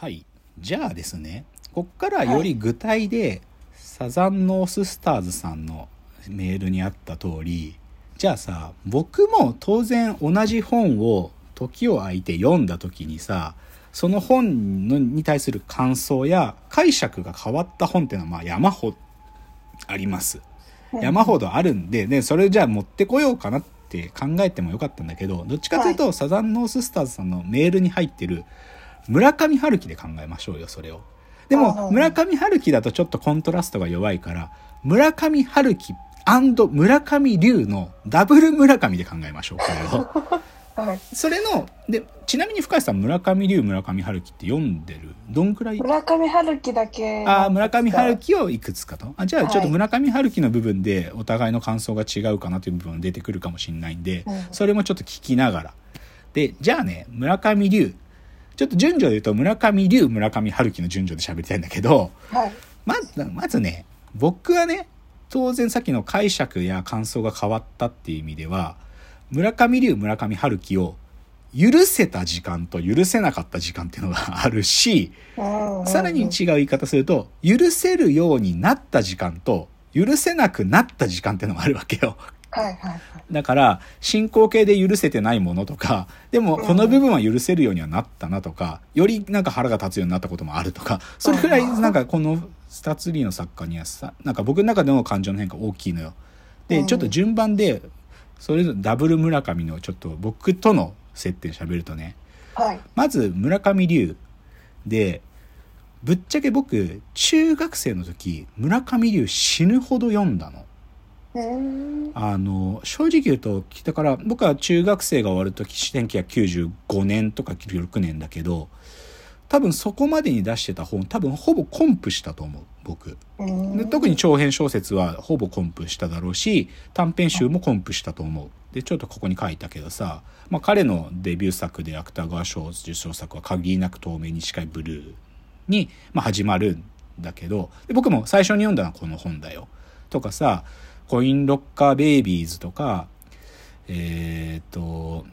はい。じゃあですね、こっからより具体で、サザンノーススターズさんのメールにあった通り、じゃあさ、僕も当然同じ本を時を空いて読んだ時にさ、その本のに対する感想や解釈が変わった本っていうのはまあ山ほどあります。山ほどあるんで、ね、それじゃあ持ってこようかなって考えてもよかったんだけど、どっちかというと、サザンノーススターズさんのメールに入ってる村上春樹で考えましょうよ、それを。でも、村上春樹だとちょっとコントラストが弱いから、村上春樹村上龍のダブル村上で考えましょう、これを。はい。それの、で、ちなみに深谷さん、村上龍、村上春樹って読んでる？どんくらい？村上春樹だけ。ああ、村上春樹をいくつかと？あじゃあ、はいちょっと村上春樹の部分でお互いの感想が違うかなという部分が出てくるかもしれないんで、うんそれもちょっと聞きながら。で、じゃあね、村上龍。ちょっと順序で言うと、村上龍、村上春樹の順序で喋りたいんだけど、はい。まず、まずね、僕はね、当然さっきの解釈や感想が変わったっていう意味では、村上龍、村上春樹を許せた時間と許せなかった時間っていうのがあるし、うんさらに違う言い方すると、許せるようになった時間と、許せなくなった時間っていうのがあるわけよ。はいはいはい。だから、進行形で許せてないものとか、でもこの部分は許せるようにはなったなとか、よりなんか腹が立つようになったこともあるとか、それくらいなんかこのスタツリーの作家にはさ、なんか僕の中での感情の変化大きいのよ。で、うんちょっと順番で、それぞれダブル村上のちょっと僕との接点喋るとね、はい。まず村上龍でぶっちゃけ僕中学生の時村上龍死ぬほど読んだの。あの正直言うとだから僕は中学生が終わる時1995年とか96年だけど多分そこまでに出してた本多分ほぼコンプしたと思う僕。特に長編小説はほぼコンプしただろうし短編集もコンプしたと思う。でちょっとここに書いたけどさ、まあ、彼のデビュー作で芥川賞受賞作は「限りなく透明に近いブルーに」まあ、始まるんだけどで僕も最初に読んだのはこの本だよ。とかさ「コインロッカーベイビーズ」とかえーっと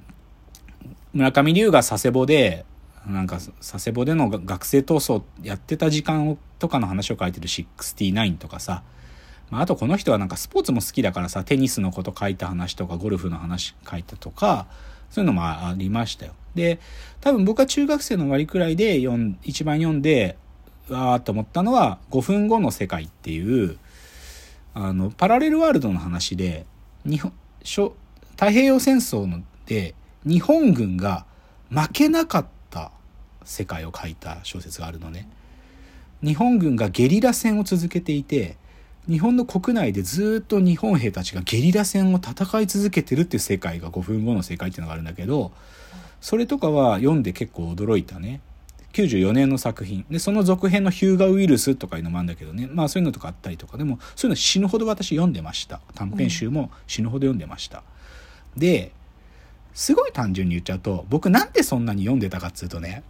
村上龍が佐世保でなんか佐世保での学生闘争やってた時間をとかの話を書いてる69とかさ、まあ、あとこの人はなんかスポーツも好きだからさテニスのこと書いた話とかゴルフの話書いたとかそういうのもありましたよ。で多分僕は中学生の終わりくらいで読ん一番読んでわーっと思ったのは「5分後の世界」っていうあのパラレルワールドの話で日本太平洋戦争ので日本軍が負けなかった世界を書いた小説があるのね。日本軍がゲリラ戦を続けていて日本の国内でずっと日本兵たちがゲリラ戦を戦い続けてるっていう世界が5分後の世界っていうのがあるんだけどそれとかは読んで結構驚いたね94年の作品。でその続編の「ヒューガウイルス」とかいうのもあるんだけどね。まあそういうのとかあったりとか。でもそういうの死ぬほど私読んでました。短編集も死ぬほど読んでました、ですごい単純に言っちゃうと僕なんでそんなに読んでたかっつうとね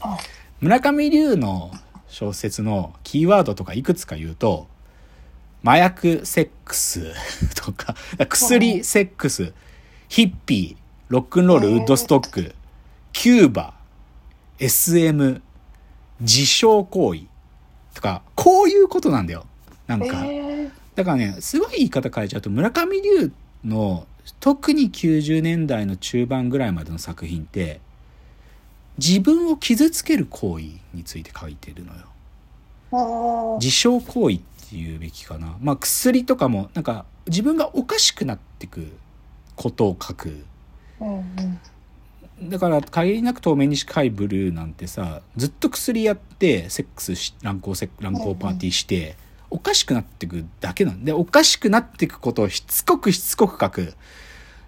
あ村上龍の小説のキーワードとかいくつか言うと麻薬セックスとか 薬セックスヒッピーロックンロールウッドストックキューバ SM 自傷行為とかこういうことなんだよなんえか、ーだからねすごい言い方変えちゃうと村上龍の特に90年代の中盤ぐらいまでの作品って自分を傷つける行為について書いてるのよ。自傷行為っていうべきかな。まあ薬とかもなんか自分がおかしくなってくことを書く。だから限りなく透明に近いブルーなんてさずっと薬やってセックスし乱交セ乱交パーティーして、おかしくなってくだけなんでおかしくなってくことをしつこくしつこく書く。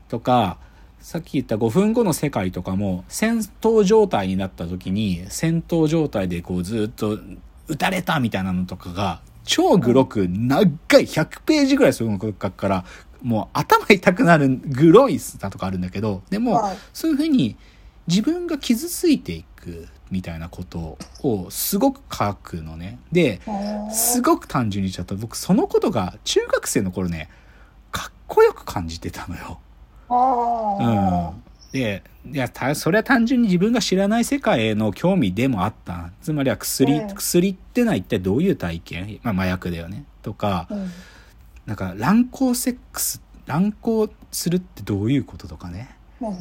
とかさっき言った5分後の世界とかも戦闘状態になった時に戦闘状態でこうずっと撃たれたみたいなのとかが超グロく長い100ページぐらいそういうの書くからもう頭痛くなるグロいスタとかあるんだけどでも、はい。そういうふうに自分が傷ついていくみたいなことをすごく書くのね。で、すごく単純に言っちゃった僕そのことが中学生の頃ね、かっこよく感じてたのよ。うん。で、いや、たそれは単純に自分が知らない世界への興味でもあった。つまりは薬、うん薬ってのは一体どういう体験？まあ麻薬だよね。とか、うん。なんか乱交セックス、乱交するってどういうこととかね。うん。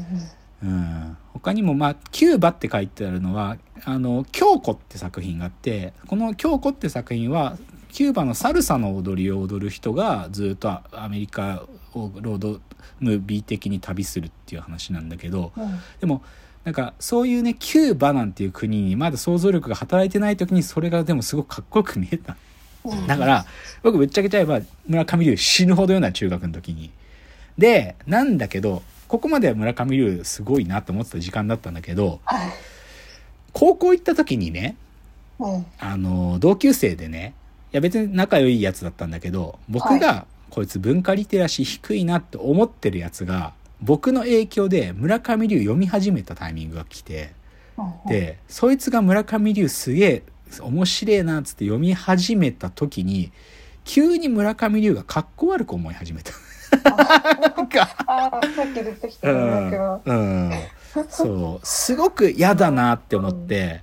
うん、他にも、まあ、キューバって書いてあるのは、あの、京子って作品があって、この京子って作品は、キューバのサルサの踊りを踊る人がずっとアメリカをロードムービー的に旅するっていう話なんだけど、うん。でも、なんか、そういうね、キューバなんていう国にまだ想像力が働いてない時にそれがでもすごくかっこよく見えた。うん。だから、僕ぶっちゃけちゃえば村上龍死ぬほど読んだ中学の時に。で、なんだけど、ここまでは村上龍すごいなと思ってた時間だったんだけど、はい。高校行った時にね、うん。あの、同級生でね、いや別に仲良いやつだったんだけど、僕がこいつ文化リテラシー低いなって思ってるやつが、僕の影響で村上龍読み始めたタイミングが来て、うん、で、そいつが村上龍すげえ面白いなっつって読み始めた時に、急に村上龍がかっこ悪く思い始めた。なんか、ああ、さっき出てきたうんだけど。ん、うん。そう。すごく嫌だなって思って、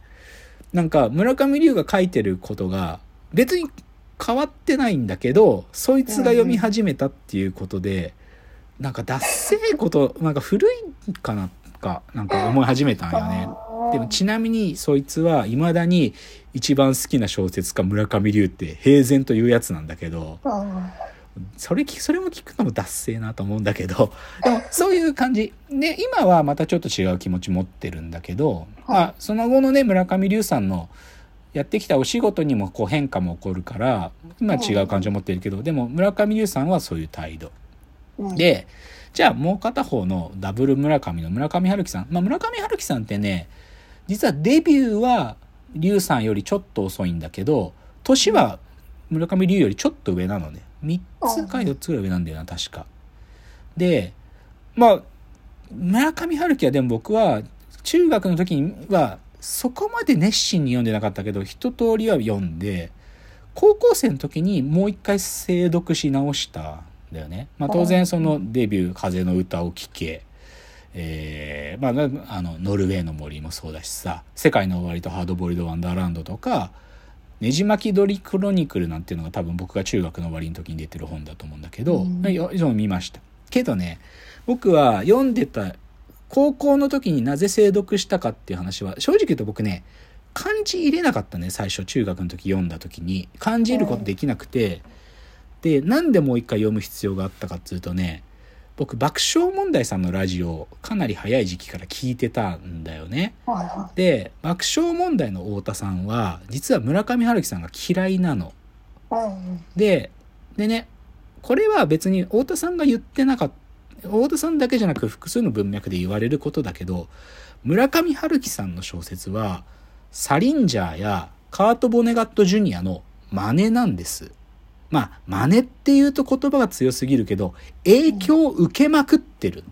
なんか村上龍が書いてることが別に変わってないんだけど、そいつが読み始めたっていうことで、なんか脱せえこと、なんか古いかな、か、なんか思い始めたんよね。でもちなみにそいつは未だに一番好きな小説家村上龍って平然というやつなんだけど、うん。それ聞それも聞くのも脱せなと思うんだけど、でもそういう感じ。で、今はまたちょっと違う気持ち持ってるんだけど、まあ、その後のね、村上龍さんのやってきたお仕事にもこう変化も起こるから、今は違う感じを持ってるけど、でも村上龍さんはそういう態度。うん、で、じゃあもう片方のダブル村上の村上春樹さん。まあ、村上春樹さんってね、実はデビューは龍さんよりちょっと遅いんだけど、年は村上龍よりちょっと上なのね。3つか4つぐらい上なんだよな、確か。で、まあ、村上春樹はでも僕は中学の時にはそこまで熱心に読んでなかったけど、一通りは読んで、高校生の時にもう一回精読し直したんだよね。まあ当然そのデビュー風の歌を聴け、えー、まあ、あの、ノルウェーの森もそうだしさ、世界の終わりとハードボイルドワンダーランドとか、ねじ巻き鳥クロニクルなんていうのが多分僕が中学の終わりの時に出てる本だと思うんだけど、うんよ読みました。けどね、僕は読んでた、高校の時になぜ精読したかっていう話は、正直言うと僕ね、漢字入れなかったね、最初中学の時読んだ時に。漢字入れることできなくて、で、なんでもう一回読む必要があったかっていうとね、僕爆笑問題さんのラジオかなり早い時期から聞いてたんだよね。はいはで、爆笑問題の太田さんは、実は村上春樹さんが嫌いなの。い。うん。で、でね、これは別に太田さんが言ってなかった、太田さんだけじゃなく複数の文脈で言われることだけど、村上春樹さんの小説は、サリンジャーやカート・ボネガット・ジュニアの真似なんです。まあ、真似っていうと言葉が強すぎるけど、影響を受けまくってる。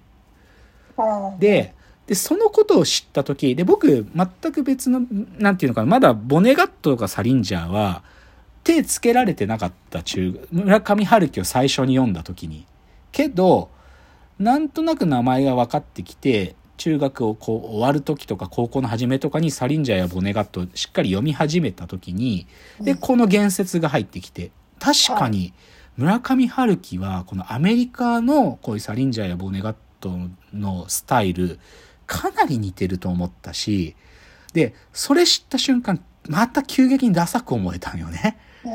うん、で、で、そのことを知ったとき、で、僕、全く別の、なんていうのかな、まだボネガットとかサリンジャーは、手つけられてなかった中、村上春樹を最初に読んだときに。けど、なんとなく名前が分かってきて、中学をこう終わる時とか高校の初めとかにサリンジャーやボネガットをしっかり読み始めた時に、で、この言説が入ってきて、確かに村上春樹はこのアメリカのこういうサリンジャーやボネガットのスタイル、かなり似てると思ったし、で、それ知った瞬間、また急激にダサく思えたんよね。う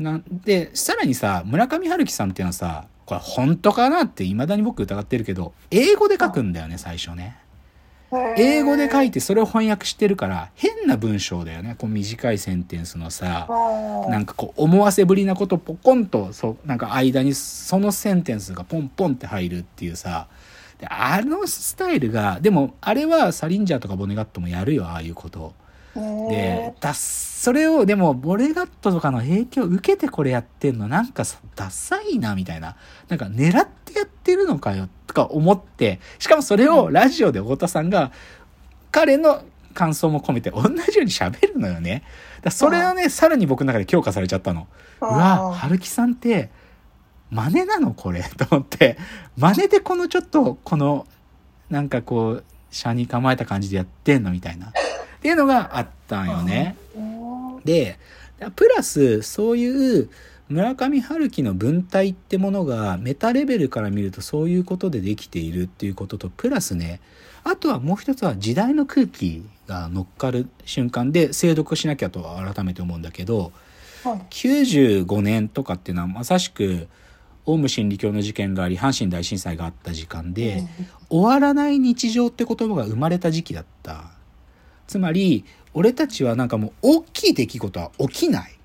ん。なんで、さらにさ、村上春樹さんっていうのはさ、これ本当かなって未だに僕疑ってるけど、英語で書くんだよね、最初ね。英語で書いてそれを翻訳してるから、変な文章だよね。こう短いセンテンスのさ、なんかこう思わせぶりなことポコンと、そう、なんか間にそのセンテンスがポンポンって入るっていうさ、であのスタイルが、でもあれはサリンジャーとかボネガットもやるよ、ああいうこと。で、だそれを、でも、ボレガットとかの影響を受けてこれやってんの、なんかさ、ダサいな、みたいな。なんか、狙ってやってるのかよ、とか思って、しかもそれをラジオで太田さんが、彼の感想も込めて同じように喋るのよね。だそれをね、さらに僕の中で強化されちゃったの。うわ、春樹さんって、真似なのこれ と思って、真似でこのちょっと、この、なんかこう、車に構えた感じでやってんのみたいな。っていうのがあったんよね。うんで、プラス、そういう村上春樹の文体ってものがメタレベルから見るとそういうことでできているっていうことと、プラスね、あとはもう一つは時代の空気が乗っかる瞬間で精読しなきゃと改めて思うんだけど、はい。95年とかっていうのはまさしくオウム真理教の事件があり阪神大震災があった時間で、終わらない日常って言葉が生まれた時期だったつまり俺たちはなんかもう大きい出来事は起きない。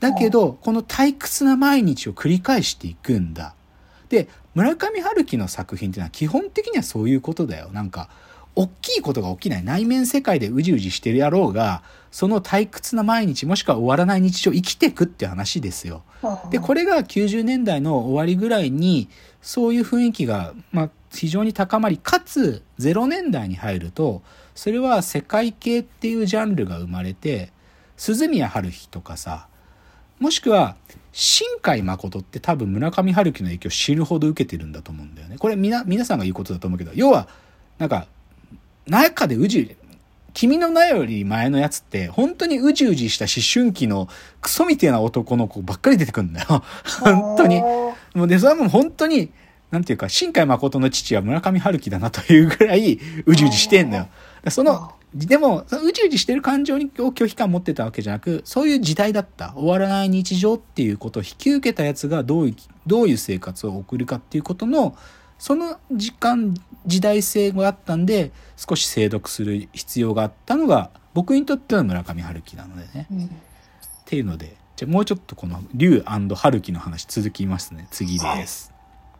だけどこの退屈な毎日を繰り返していくんだ。で村上春樹の作品っていうのは基本的にはそういうことだよ。なんか大きいことが起きない。内面世界でうじうじしてる野郎がその退屈な毎日もしくは終わらない日常を生きていくって話ですよ。でこれが90年代の終わりぐらいにそういう雰囲気が、まあ、非常に高まりかつ0年代に入るとそれは世界系っていうジャンルが生まれて鈴宮春日とかさもしくは新海誠って多分村上春樹の影響を知るほど受けてるんだと思うんだよね。これみな皆さんが言うことだと思うけど要はなんか中でうじ君の名より前のやつって本当にうじうじした思春期のクソみたいな男の子ばっかり出てくるんだよ。本当に。もうで、それはもう本当に、なんていうか、新海誠の父は村上春樹だなというぐらい、うじうじしてんのよ。その、でも、うじうじしてる感情に拒否感持ってたわけじゃなく、そういう時代だった。終わらない日常っていうことを引き受けたやつがどういう、どういう生活を送るかっていうことの、その時間、時代性があったんで、少し精読する必要があったのが、僕にとっては村上春樹なのでね。うんっていうので、じゃあもうちょっとこの竜春樹の話続きますね。次です。